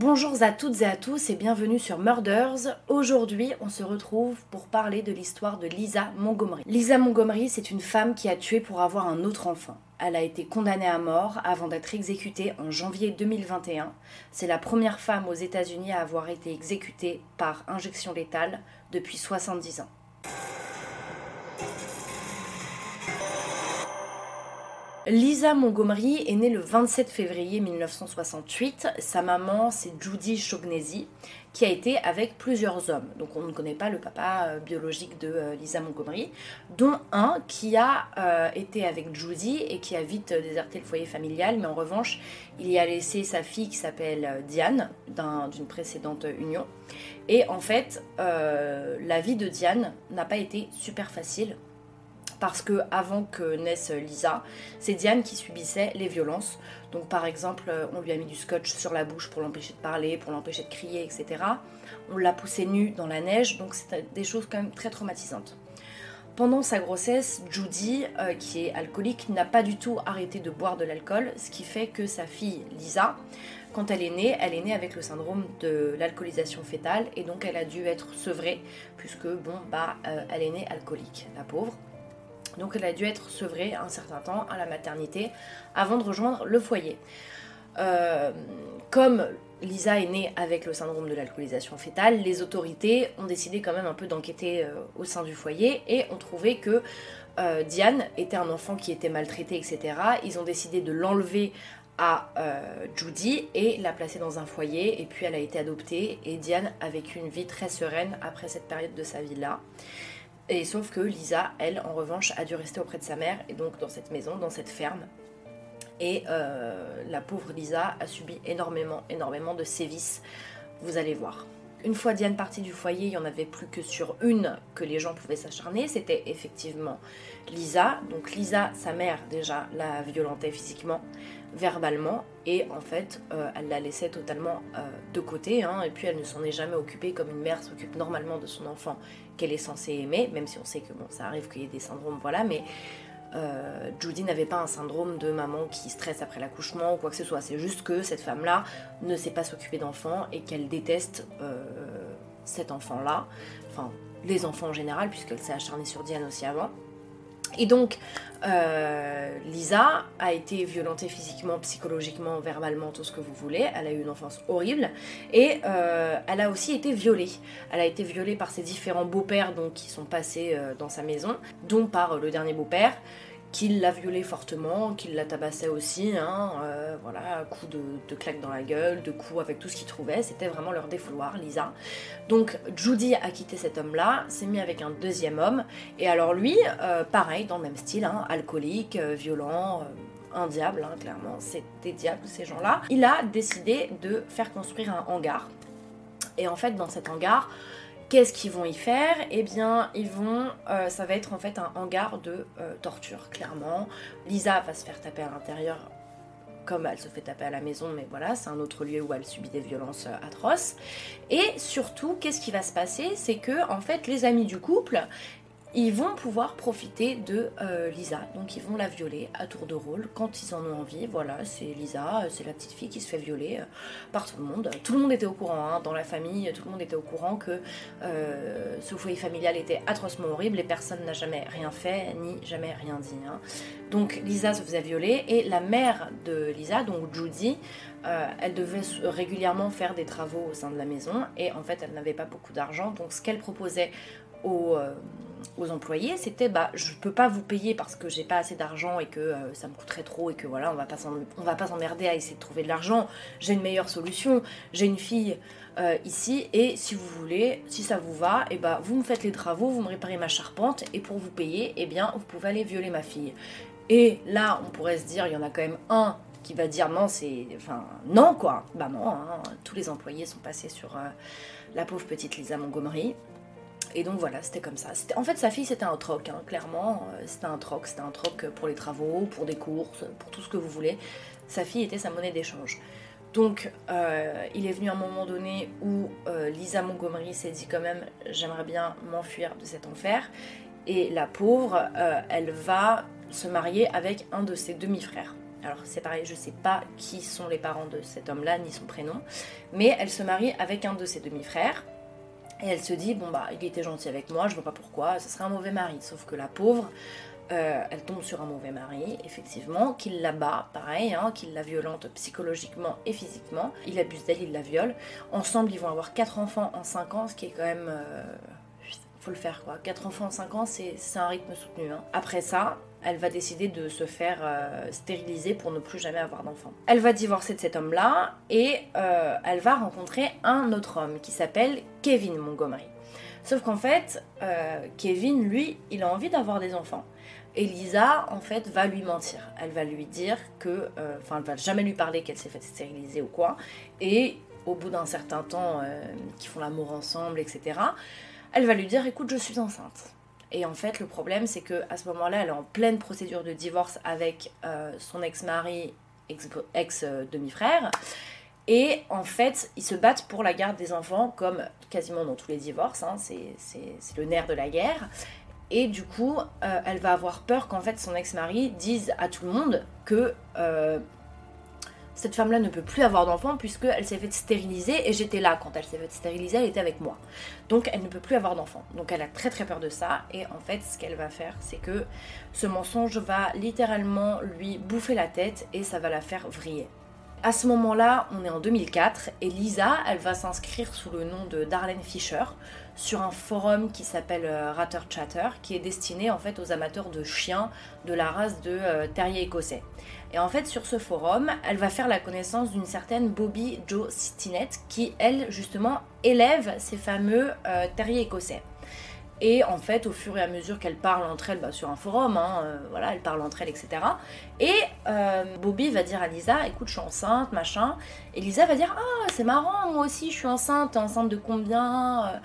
Bonjour à toutes et à tous et bienvenue sur Murders. Aujourd'hui, on se retrouve pour parler de l'histoire de Lisa Montgomery. Lisa Montgomery, c'est une femme qui a tué pour avoir un autre enfant. Elle a été condamnée à mort avant d'être exécutée en janvier 2021. C'est la première femme aux États-Unis à avoir été exécutée par injection létale depuis 70 ans. Lisa Montgomery est née le 27 février 1968. Sa maman, c'est Judy Shognesi, qui a été avec plusieurs hommes. Donc on ne connaît pas le papa euh, biologique de euh, Lisa Montgomery, dont un qui a euh, été avec Judy et qui a vite déserté le foyer familial, mais en revanche, il y a laissé sa fille qui s'appelle Diane, d'une précédente union. Et en fait, la vie de Diane n'a pas été super facile parce que avant que naisse Lisa, c'est Diane qui subissait les violences. Donc par exemple, euh, on lui a mis du scotch sur la bouche pour l'empêcher de parler, pour l'empêcher de crier, etc. On l'a poussée nue dans la neige, donc c'est des choses quand même très traumatisantes. Pendant sa grossesse, Judy, euh, qui est alcoolique, n'a pas du tout arrêté de boire de l'alcool, ce qui fait que sa fille Lisa, quand elle est née, elle est née avec le syndrome de l'alcoolisation fétale et donc elle a dû être sevrée puisque bon bah euh, elle est née alcoolique, la pauvre. Donc elle a dû être sevrée un certain temps à la maternité avant de rejoindre le foyer. Euh, comme Lisa est née avec le syndrome de l'alcoolisation fétale, les autorités ont décidé quand même un peu d'enquêter euh, au sein du foyer et ont trouvé que euh, Diane était un enfant qui était maltraité, etc. Ils ont décidé de l'enlever à Judy et la placer dans un foyer et puis elle a été adoptée et Diane a vécu une vie très sereine après cette période de sa vie là. Et sauf que Lisa, elle, en revanche, a dû rester auprès de sa mère, et donc dans cette maison, dans cette ferme. Et euh, la pauvre Lisa a subi énormément, énormément de sévices, vous allez voir. Une fois Diane partie du foyer, il n'y en avait plus que sur une que les gens pouvaient s'acharner, c'était effectivement Lisa. Donc Lisa, sa mère déjà, la violentait physiquement, verbalement, et en fait, euh, elle la laissait totalement euh, de côté, hein. et puis elle ne s'en est jamais occupée comme une mère s'occupe normalement de son enfant qu'elle est censée aimer, même si on sait que bon, ça arrive qu'il y ait des syndromes, voilà, mais euh, Judy n'avait pas un syndrome de maman qui stresse après l'accouchement ou quoi que ce soit. C'est juste que cette femme-là ne sait pas s'occuper d'enfants et qu'elle déteste euh, cet enfant-là, enfin les enfants en général, puisqu'elle s'est acharnée sur Diane aussi avant. Et donc, euh, Lisa a été violentée physiquement, psychologiquement, verbalement, tout ce que vous voulez. Elle a eu une enfance horrible. Et euh, elle a aussi été violée. Elle a été violée par ses différents beaux-pères qui sont passés euh, dans sa maison, dont par le dernier beau-père, qu'il l'a violée fortement, qu'il la tabassait aussi, hein, euh, voilà, coups de, de claques dans la gueule, de coups avec tout ce qu'il trouvait, c'était vraiment leur défouloir, Lisa. Donc Judy a quitté cet homme-là, s'est mis avec un deuxième homme, et alors lui, euh, pareil, dans le même style, hein, alcoolique, euh, violent, un diable, hein, clairement, c'est des diables ces gens-là. Il a décidé de faire construire un hangar, et en fait dans cet hangar, Qu'est-ce qu'ils vont y faire? Eh bien, ils vont, euh, ça va être en fait un hangar de euh, torture, clairement. Lisa va se faire taper à l'intérieur comme elle se fait taper à la maison, mais voilà, c'est un autre lieu où elle subit des violences euh, atroces. Et surtout, qu'est-ce qui va se passer? C'est que, en fait, les amis du couple, ils vont pouvoir profiter de euh, Lisa. Donc ils vont la violer à tour de rôle quand ils en ont envie. Voilà, c'est Lisa, c'est la petite fille qui se fait violer euh, par tout le monde. Tout le monde était au courant, hein, dans la famille, tout le monde était au courant que euh, ce foyer familial était atrocement horrible et personne n'a jamais rien fait ni jamais rien dit. Hein. Donc Lisa se faisait violer et la mère de Lisa, donc Judy, elle devait régulièrement faire des travaux au sein de la maison et en fait elle n'avait pas beaucoup d'argent. Donc ce qu'elle proposait aux, euh, aux employés, c'était bah je peux pas vous payer parce que j'ai pas assez d'argent et que euh, ça me coûterait trop et que voilà on va pas on va pas s'emmerder à essayer de trouver de l'argent. J'ai une meilleure solution. J'ai une fille euh, ici et si vous voulez, si ça vous va, et eh bah vous me faites les travaux, vous me réparez ma charpente et pour vous payer, et eh bien vous pouvez aller violer ma fille. Et là on pourrait se dire il y en a quand même un qui va dire non c'est enfin non quoi bah non hein. tous les employés sont passés sur la pauvre petite Lisa Montgomery et donc voilà, c'était comme ça. En fait, sa fille, c'était un troc, hein, clairement. Euh, c'était un troc, c'était un troc pour les travaux, pour des courses, pour tout ce que vous voulez. Sa fille était sa monnaie d'échange. Donc, euh, il est venu un moment donné où euh, Lisa Montgomery s'est dit quand même, j'aimerais bien m'enfuir de cet enfer. Et la pauvre, elle va se marier avec un de ses demi-frères. Alors c'est pareil, je sais pas qui sont les parents de cet homme-là, ni son prénom, mais elle se marie avec un de ses demi-frères. Et elle se dit, bon bah, il était gentil avec moi, je vois pas pourquoi, ce serait un mauvais mari. Sauf que la pauvre, euh, elle tombe sur un mauvais mari, effectivement, qu'il la bat, pareil, hein, qu'il la violente psychologiquement et physiquement. Il abuse d'elle, il la viole. Ensemble, ils vont avoir quatre enfants en 5 ans, ce qui est quand même... Euh, faut le faire quoi. 4 enfants en 5 ans, c'est un rythme soutenu. Hein. Après ça, elle va décider de se faire euh, stériliser pour ne plus jamais avoir d'enfants. Elle va divorcer de cet homme-là et euh, elle va rencontrer un autre homme qui s'appelle Kevin Montgomery. Sauf qu'en fait, euh, Kevin, lui, il a envie d'avoir des enfants. Et Lisa, en fait, va lui mentir. Elle va lui dire que, enfin, elle va jamais lui parler qu'elle s'est fait stériliser ou quoi. Et au bout d'un certain temps, qu'ils font l'amour ensemble, etc., elle va lui dire, écoute, je suis enceinte. Et en fait, le problème, c'est que à ce moment-là, elle est en pleine procédure de divorce avec euh, son ex-mari, ex-demi-frère. et en fait, ils se battent pour la garde des enfants, comme quasiment dans tous les divorces. Hein, c'est le nerf de la guerre. Et du coup, euh, elle va avoir peur qu'en fait son ex-mari dise à tout le monde que euh, cette femme-là ne peut plus avoir d'enfant puisqu'elle s'est fait stériliser et j'étais là quand elle s'est fait stériliser, elle était avec moi. Donc elle ne peut plus avoir d'enfant. Donc elle a très très peur de ça et en fait ce qu'elle va faire c'est que ce mensonge va littéralement lui bouffer la tête et ça va la faire vriller. À ce moment-là, on est en 2004 et Lisa, elle va s'inscrire sous le nom de Darlene Fisher sur un forum qui s'appelle euh, Ratter Chatter, qui est destiné en fait aux amateurs de chiens de la race de euh, terrier écossais. Et en fait, sur ce forum, elle va faire la connaissance d'une certaine Bobby Jo Stinnett, qui elle justement élève ces fameux euh, terriers écossais. Et en fait, au fur et à mesure qu'elle parle entre elles, bah, sur un forum, hein, euh, voilà, elle parle entre elles, etc. Et euh, Bobby va dire à Lisa, écoute, je suis enceinte, machin. Et Lisa va dire, ah, c'est marrant, moi aussi, je suis enceinte. Enceinte de combien euh,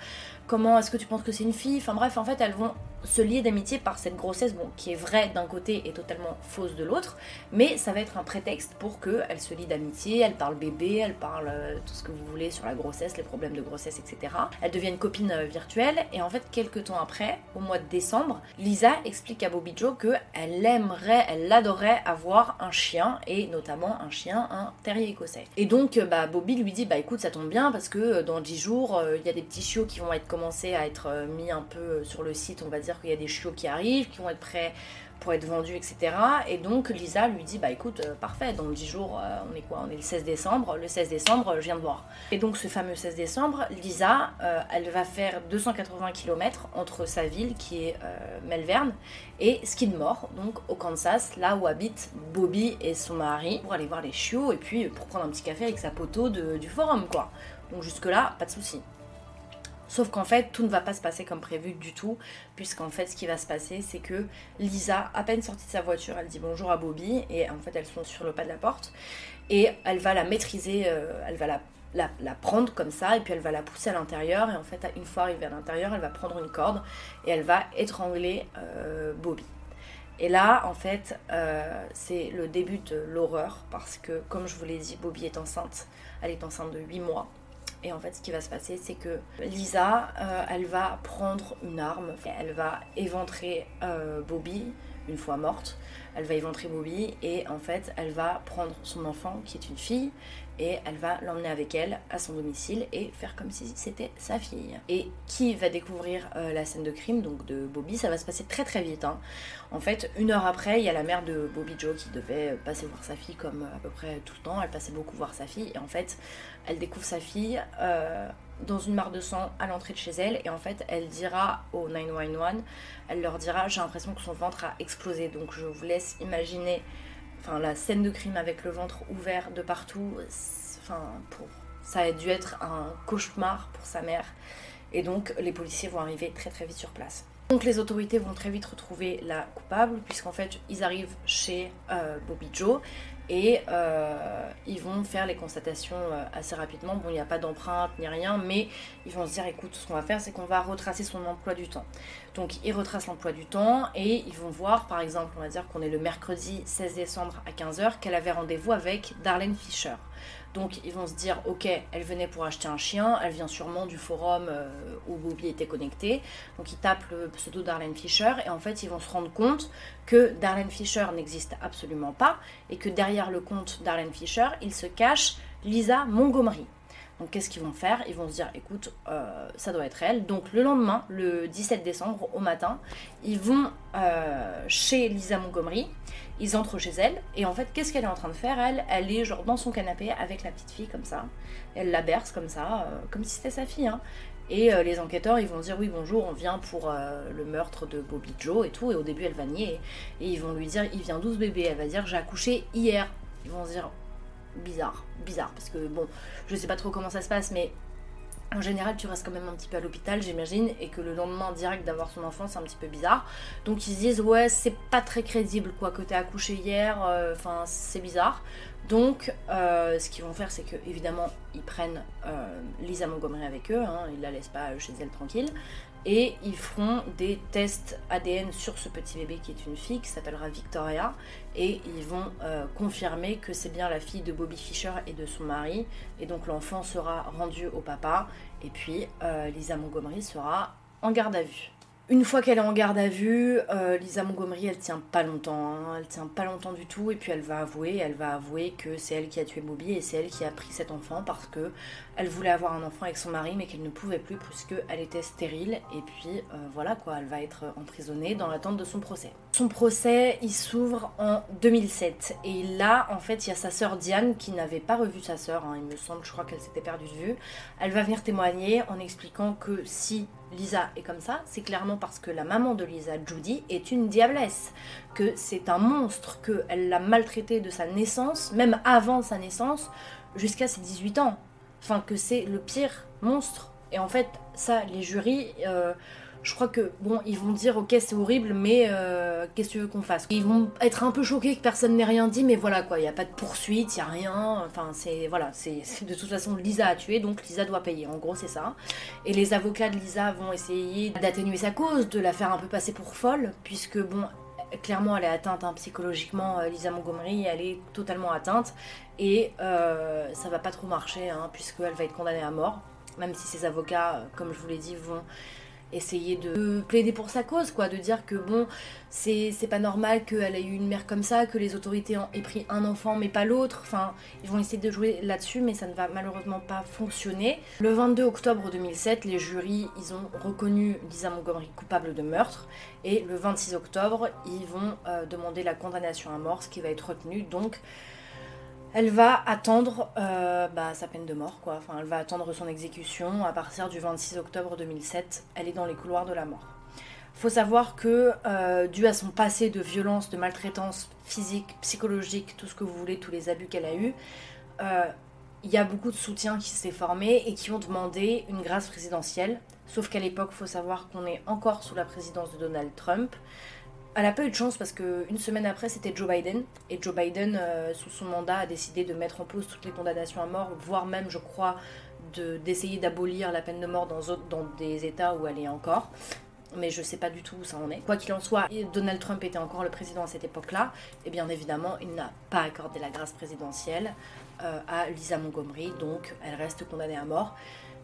Comment est-ce que tu penses que c'est une fille? Enfin bref, en fait, elles vont se lier d'amitié par cette grossesse, bon, qui est vraie d'un côté et totalement fausse de l'autre, mais ça va être un prétexte pour qu'elle se lie d'amitié, elle parle bébé, elle parle euh, tout ce que vous voulez sur la grossesse, les problèmes de grossesse, etc. Elle devient une copine euh, virtuelle, et en fait, quelques temps après, au mois de décembre, Lisa explique à Bobby Joe qu'elle aimerait, elle adorait avoir un chien, et notamment un chien, un terrier écossais. Et donc, euh, bah, Bobby lui dit, bah écoute, ça tombe bien, parce que dans 10 jours, il y a des petits chiots qui vont être commencés à être mis un peu sur le site, on va dire qu'il y a des chiots qui arrivent, qui vont être prêts pour être vendus, etc. Et donc Lisa lui dit bah écoute, euh, parfait, dans 10 jours, euh, on est quoi? On est le 16 décembre, le 16 décembre, je viens de voir. Et donc ce fameux 16 décembre, Lisa, euh, elle va faire 280 km entre sa ville qui est Melverne et Skidmore, donc au Kansas, là où habitent Bobby et son mari, pour aller voir les chiots et puis pour prendre un petit café avec sa poteau du forum quoi. Donc jusque là, pas de souci. Sauf qu'en fait, tout ne va pas se passer comme prévu du tout, puisqu'en fait, ce qui va se passer, c'est que Lisa, à peine sortie de sa voiture, elle dit bonjour à Bobby, et en fait, elles sont sur le pas de la porte, et elle va la maîtriser, euh, elle va la, prendre comme ça, et puis elle va la pousser à l'intérieur, et en fait, une fois arrivée à l'intérieur, elle va prendre une corde, et elle va étrangler euh, Bobby. Et là, en fait, euh, c'est le début de l'horreur, parce que, comme je vous l'ai dit, Bobby est enceinte, elle est enceinte de 8 mois. Et en fait, ce qui va se passer, c'est que Lisa, euh, elle va prendre une arme, elle va éventrer euh, Bobby une fois morte. Elle va éventrer Bobby et en fait, elle va prendre son enfant qui est une fille et elle va l'emmener avec elle à son domicile et faire comme si c'était sa fille. Et qui va découvrir euh, la scène de crime, donc de Bobby, ça va se passer très très vite. Hein. En fait, une heure après, il y a la mère de Bobby Joe qui devait passer voir sa fille comme à peu près tout le temps. Elle passait beaucoup voir sa fille et en fait, elle découvre sa fille euh, dans une mare de sang à l'entrée de chez elle et en fait, elle dira au 911, elle leur dira j'ai l'impression que son ventre a explosé. Donc je vous laisse imaginer enfin la scène de crime avec le ventre ouvert de partout, enfin pour ça a dû être un cauchemar pour sa mère. Et donc les policiers vont arriver très très vite sur place. Donc les autorités vont très vite retrouver la coupable puisqu'en fait ils arrivent chez euh, Bobby Joe et euh, ils vont faire les constatations euh, assez rapidement. Bon, il n'y a pas d'empreinte ni rien, mais ils vont se dire écoute, ce qu'on va faire, c'est qu'on va retracer son emploi du temps. Donc, ils retracent l'emploi du temps et ils vont voir, par exemple, on va dire qu'on est le mercredi 16 décembre à 15h, qu'elle avait rendez-vous avec Darlene Fisher. Donc ils vont se dire, ok, elle venait pour acheter un chien, elle vient sûrement du forum euh, où Bobby était connecté. Donc ils tapent le pseudo Darlene Fisher et en fait ils vont se rendre compte que Darlene Fisher n'existe absolument pas et que derrière le compte Darlene Fisher, il se cache Lisa Montgomery. Donc qu'est-ce qu'ils vont faire? Ils vont se dire, écoute, euh, ça doit être elle. Donc le lendemain, le 17 décembre, au matin, ils vont euh, chez Lisa Montgomery, ils entrent chez elle, et en fait, qu'est-ce qu'elle est en train de faire? Elle, elle est genre dans son canapé avec la petite fille comme ça. Elle la berce comme ça, euh, comme si c'était sa fille. Hein. Et les enquêteurs, ils vont dire oui bonjour, on vient pour le meurtre de Bobby Joe et tout. Et au début, elle va nier. Et ils vont lui dire, il vient d'où ce bébé? Elle va dire, j'ai accouché hier. Ils vont se dire, bizarre, bizarre, parce que bon, je sais pas trop comment ça se passe, mais en général, tu restes quand même un petit peu à l'hôpital, j'imagine, et que le lendemain direct d'avoir son enfant, c'est un petit peu bizarre. Donc ils se disent, ouais, c'est pas très crédible, quoi, que t'es accouché hier, euh, enfin, c'est bizarre. Donc, euh, ce qu'ils vont faire, c'est que, évidemment, ils prennent euh, Lisa Montgomery avec eux, hein, ils la laissent pas chez elle tranquille, et ils feront des tests ADN sur ce petit bébé qui est une fille, qui s'appellera Victoria, et ils vont euh, confirmer que c'est bien la fille de Bobby Fischer et de son mari, et donc l'enfant sera rendu au papa, et puis euh, Lisa Montgomery sera en garde à vue. Une fois qu'elle est en garde à vue, euh, Lisa Montgomery, elle tient pas longtemps, hein. elle tient pas longtemps du tout, et puis elle va avouer, elle va avouer que c'est elle qui a tué Bobby et c'est elle qui a pris cet enfant parce que elle voulait avoir un enfant avec son mari, mais qu'elle ne pouvait plus puisque elle était stérile, et puis euh, voilà quoi, elle va être emprisonnée dans l'attente de son procès. Son procès, il s'ouvre en 2007, et là, en fait, il y a sa sœur Diane qui n'avait pas revu sa sœur, hein, il me semble, je crois qu'elle s'était perdue de vue. Elle va venir témoigner en expliquant que si Lisa est comme ça, c'est clairement parce que la maman de Lisa, Judy, est une diablesse, que c'est un monstre, qu'elle l'a maltraité de sa naissance, même avant sa naissance, jusqu'à ses 18 ans. Enfin, que c'est le pire monstre. Et en fait, ça, les jurys, euh, je crois que bon, ils vont dire ok c'est horrible, mais euh, qu'est-ce que tu veux qu'on fasse? Ils vont être un peu choqués que personne n'ait rien dit, mais voilà quoi, il n'y a pas de poursuite, il n'y a rien. Enfin c'est voilà, c'est de toute façon Lisa a tué, donc Lisa doit payer. En gros c'est ça. Et les avocats de Lisa vont essayer d'atténuer sa cause, de la faire un peu passer pour folle, puisque bon clairement elle est atteinte hein, psychologiquement euh, Lisa Montgomery elle est totalement atteinte. Et euh, ça va pas trop marcher hein, puisqu'elle va être condamnée à mort. Même si ses avocats euh, comme je vous l'ai dit vont essayer de plaider pour sa cause, quoi, de dire que bon, c'est pas normal qu'elle ait eu une mère comme ça, que les autorités aient pris un enfant mais pas l'autre. Enfin, ils vont essayer de jouer là-dessus, mais ça ne va malheureusement pas fonctionner. Le 22 octobre 2007, les jurys, ont reconnu Lisa Montgomery coupable de meurtre, et le 26 octobre, ils vont euh, demander la condamnation à mort, ce qui va être retenu. Donc, elle va attendre euh, bah, sa peine de mort, quoi. Enfin, elle va attendre son exécution à partir du 26 octobre 2007. Elle est dans les couloirs de la mort. Faut savoir que, euh, dû à son passé de violence, de maltraitance physique, psychologique, tout ce que vous voulez, tous les abus qu'elle a eus, euh, il y a beaucoup de soutiens qui s'est formé et qui ont demandé une grâce présidentielle. Sauf qu'à l'époque, il faut savoir qu'on est encore sous la présidence de Donald Trump. Elle a pas eu de chance parce qu'une semaine après, c'était Joe Biden. Et Joe Biden, euh, sous son mandat, a décidé de mettre en pause toutes les condamnations à mort, voire même, je crois, d'essayer d'abolir la peine de mort dans, dans des États où elle est encore. Mais je sais pas du tout où ça en est. Quoi qu'il en soit, Donald Trump était encore le président à cette époque-là. Et bien évidemment, il n'a pas accordé la grâce présidentielle euh, à Lisa Montgomery. Donc, elle reste condamnée à mort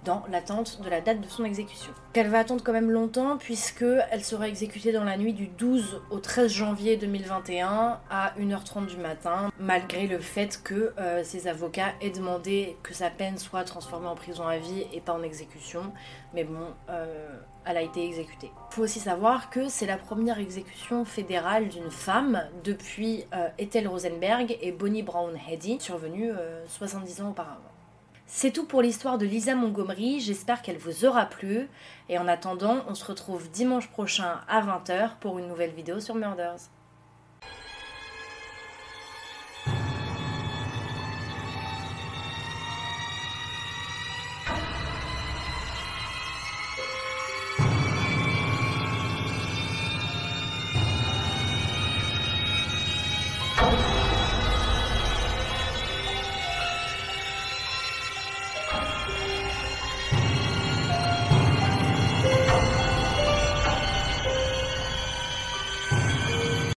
dans l'attente de la date de son exécution. Qu'elle va attendre quand même longtemps puisque elle sera exécutée dans la nuit du 12 au 13 janvier 2021 à 1h30 du matin, malgré le fait que euh, ses avocats aient demandé que sa peine soit transformée en prison à vie et pas en exécution. Mais bon, euh, elle a été exécutée. Il faut aussi savoir que c'est la première exécution fédérale d'une femme depuis euh, Ethel Rosenberg et Bonnie Brown Eddy, survenue 70 ans auparavant. C'est tout pour l'histoire de Lisa Montgomery, j'espère qu'elle vous aura plu. Et en attendant, on se retrouve dimanche prochain à 20h pour une nouvelle vidéo sur Murders.